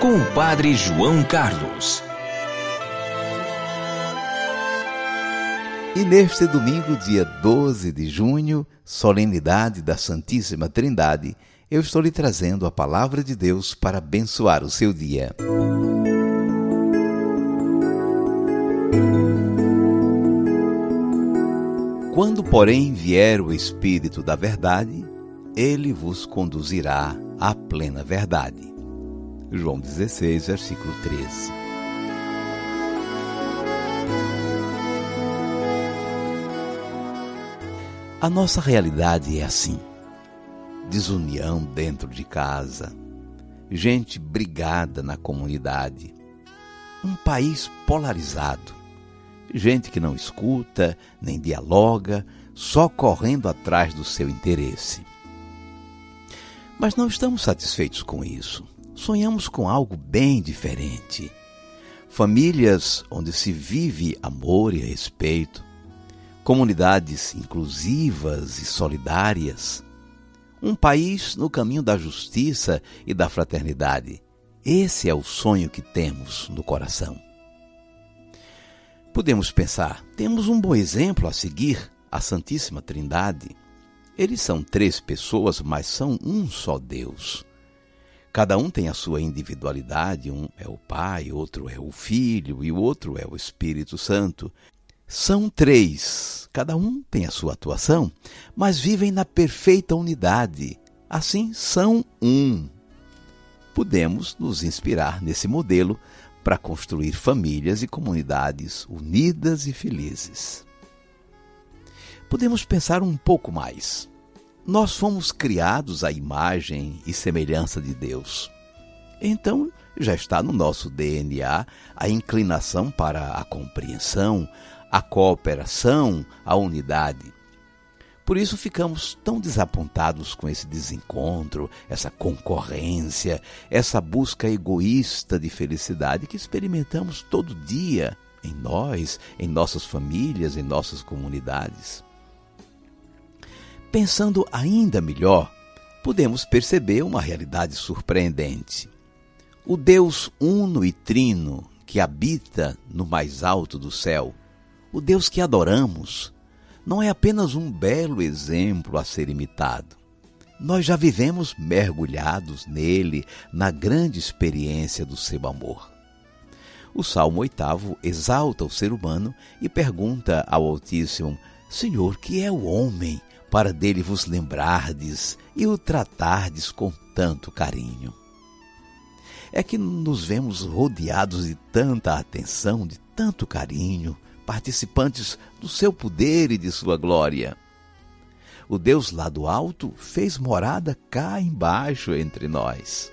com o Padre João Carlos. E neste domingo, dia 12 de junho, solenidade da Santíssima Trindade, eu estou lhe trazendo a palavra de Deus para abençoar o seu dia. Quando, porém, vier o Espírito da Verdade, ele vos conduzirá à plena verdade. João 16, versículo 13. A nossa realidade é assim: desunião dentro de casa, gente brigada na comunidade, um país polarizado, gente que não escuta nem dialoga, só correndo atrás do seu interesse. Mas não estamos satisfeitos com isso. Sonhamos com algo bem diferente. Famílias onde se vive amor e respeito, comunidades inclusivas e solidárias, um país no caminho da justiça e da fraternidade. Esse é o sonho que temos no coração. Podemos pensar, temos um bom exemplo a seguir, a Santíssima Trindade. Eles são três pessoas, mas são um só Deus. Cada um tem a sua individualidade, um é o Pai, outro é o Filho e o outro é o Espírito Santo. São três, cada um tem a sua atuação, mas vivem na perfeita unidade. Assim, são um. Podemos nos inspirar nesse modelo para construir famílias e comunidades unidas e felizes. Podemos pensar um pouco mais. Nós fomos criados à imagem e semelhança de Deus. Então, já está no nosso DNA a inclinação para a compreensão, a cooperação, a unidade. Por isso ficamos tão desapontados com esse desencontro, essa concorrência, essa busca egoísta de felicidade que experimentamos todo dia em nós, em nossas famílias, em nossas comunidades. Pensando ainda melhor, podemos perceber uma realidade surpreendente. O Deus uno e trino que habita no mais alto do céu o Deus que adoramos não é apenas um belo exemplo a ser imitado. Nós já vivemos mergulhados nele, na grande experiência do seu amor. O Salmo 8 exalta o ser humano e pergunta ao Altíssimo: Senhor, que é o homem para dele vos lembrardes e o tratardes com tanto carinho? É que nos vemos rodeados de tanta atenção, de tanto carinho, participantes do seu poder e de sua glória. O Deus lá do alto fez morada cá embaixo entre nós.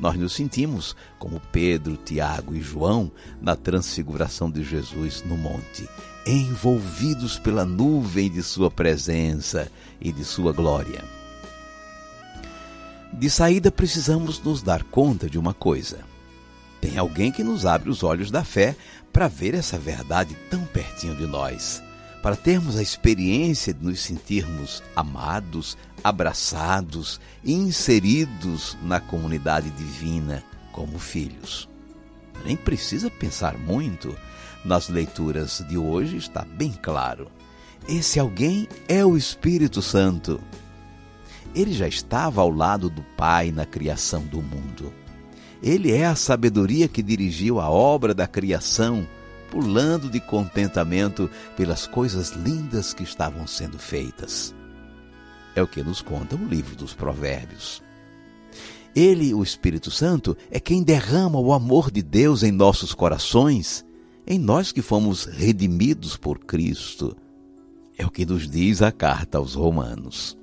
Nós nos sentimos como Pedro, Tiago e João na transfiguração de Jesus no monte, envolvidos pela nuvem de sua presença e de sua glória. De saída, precisamos nos dar conta de uma coisa. Tem alguém que nos abre os olhos da fé para ver essa verdade tão pertinho de nós, para termos a experiência de nos sentirmos amados, abraçados e inseridos na comunidade divina como filhos. Nem precisa pensar muito, nas leituras de hoje está bem claro. Esse alguém é o Espírito Santo. Ele já estava ao lado do Pai na criação do mundo. Ele é a sabedoria que dirigiu a obra da criação, pulando de contentamento pelas coisas lindas que estavam sendo feitas. É o que nos conta o livro dos Provérbios. Ele, o Espírito Santo, é quem derrama o amor de Deus em nossos corações, em nós que fomos redimidos por Cristo. É o que nos diz a carta aos Romanos.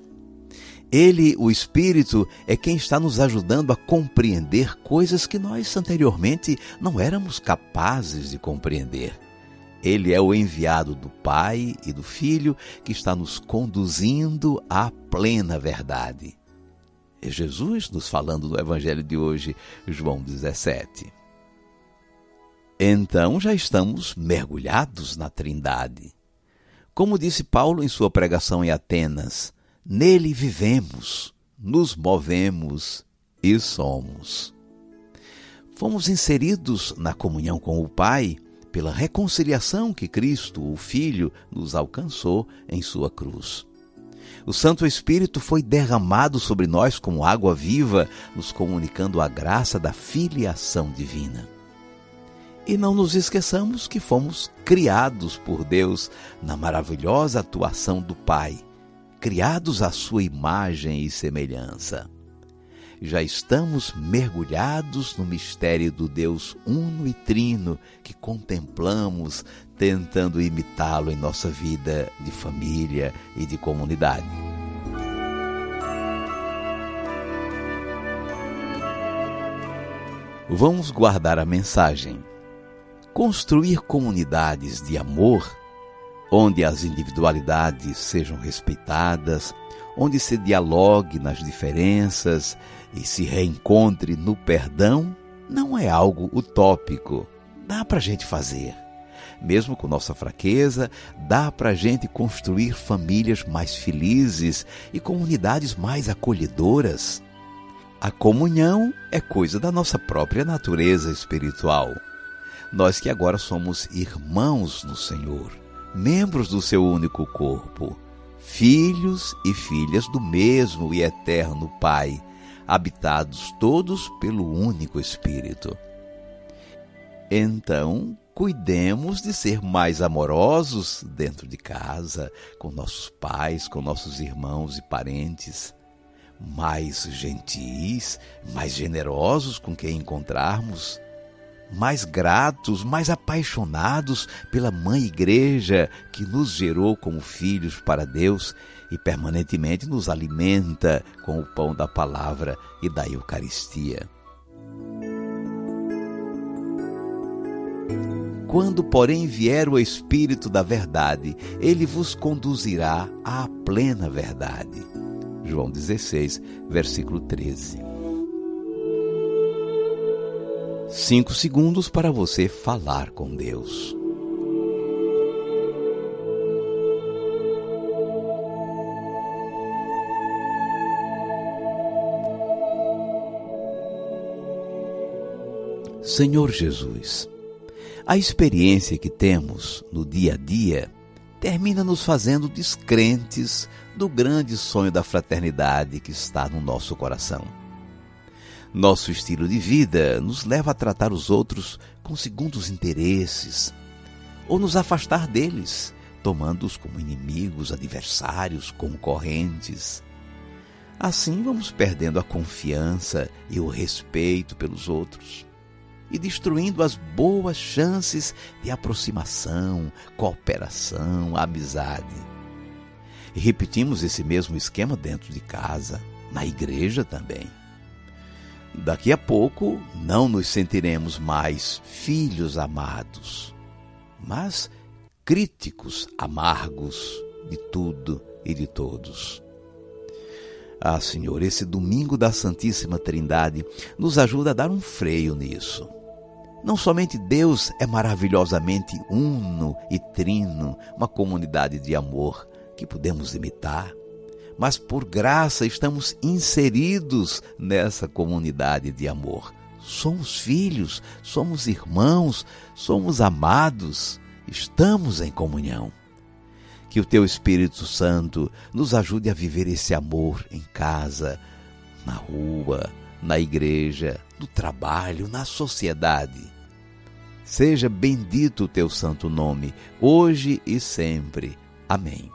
Ele, o Espírito, é quem está nos ajudando a compreender coisas que nós anteriormente não éramos capazes de compreender. Ele é o enviado do Pai e do Filho que está nos conduzindo à plena verdade. É Jesus nos falando no Evangelho de hoje, João 17. Então já estamos mergulhados na Trindade. Como disse Paulo em sua pregação em Atenas, Nele vivemos, nos movemos e somos. Fomos inseridos na comunhão com o Pai pela reconciliação que Cristo, o Filho, nos alcançou em sua cruz. O Santo Espírito foi derramado sobre nós como água viva, nos comunicando a graça da filiação divina. E não nos esqueçamos que fomos criados por Deus na maravilhosa atuação do Pai criados à sua imagem e semelhança. Já estamos mergulhados no mistério do Deus uno e trino que contemplamos, tentando imitá-lo em nossa vida de família e de comunidade. Vamos guardar a mensagem. Construir comunidades de amor onde as individualidades sejam respeitadas, onde se dialogue nas diferenças e se reencontre no perdão, não é algo utópico. Dá para a gente fazer. Mesmo com nossa fraqueza, dá para a gente construir famílias mais felizes e comunidades mais acolhedoras. A comunhão é coisa da nossa própria natureza espiritual. Nós que agora somos irmãos no Senhor membros do seu único corpo, filhos e filhas do mesmo e eterno Pai, habitados todos pelo único Espírito. Então, cuidemos de ser mais amorosos dentro de casa, com nossos pais, com nossos irmãos e parentes, mais gentis, mais generosos com quem encontrarmos mais gratos, mais apaixonados pela Mãe Igreja que nos gerou como filhos para Deus e permanentemente nos alimenta com o pão da palavra e da Eucaristia. Quando, porém, vier o Espírito da Verdade, ele vos conduzirá à plena verdade. João 16, versículo 13. Cinco segundos para você falar com Deus. Senhor Jesus, a experiência que temos no dia a dia termina nos fazendo descrentes do grande sonho da fraternidade que está no nosso coração. Nosso estilo de vida nos leva a tratar os outros com segundos interesses ou nos afastar deles, tomando-os como inimigos, adversários, concorrentes. Assim vamos perdendo a confiança e o respeito pelos outros e destruindo as boas chances de aproximação, cooperação, amizade. E repetimos esse mesmo esquema dentro de casa, na igreja também. Daqui a pouco não nos sentiremos mais filhos amados, mas críticos amargos de tudo e de todos. Ah, Senhor, esse domingo da Santíssima Trindade nos ajuda a dar um freio nisso. Não somente Deus é maravilhosamente uno e trino, uma comunidade de amor que podemos imitar, mas por graça estamos inseridos nessa comunidade de amor. Somos filhos, somos irmãos, somos amados, estamos em comunhão. Que o Teu Espírito Santo nos ajude a viver esse amor em casa, na rua, na igreja, no trabalho, na sociedade. Seja bendito o Teu santo nome, hoje e sempre. Amém.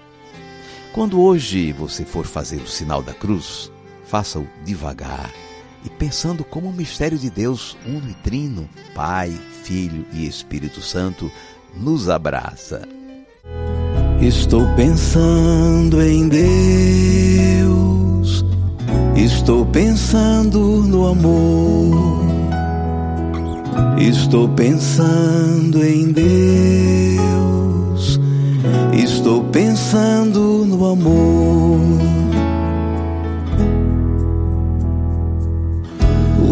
Quando hoje você for fazer o sinal da cruz, faça-o devagar e pensando como o mistério de Deus, uno e trino, Pai, Filho e Espírito Santo, nos abraça. Estou pensando em Deus, estou pensando no amor, estou pensando em Deus, estou pensando amor.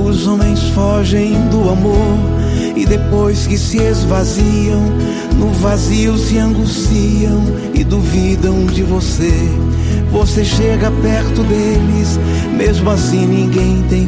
Os homens fogem do amor e depois que se esvaziam, no vazio se angustiam e duvidam de você. Você chega perto deles, mesmo assim ninguém tem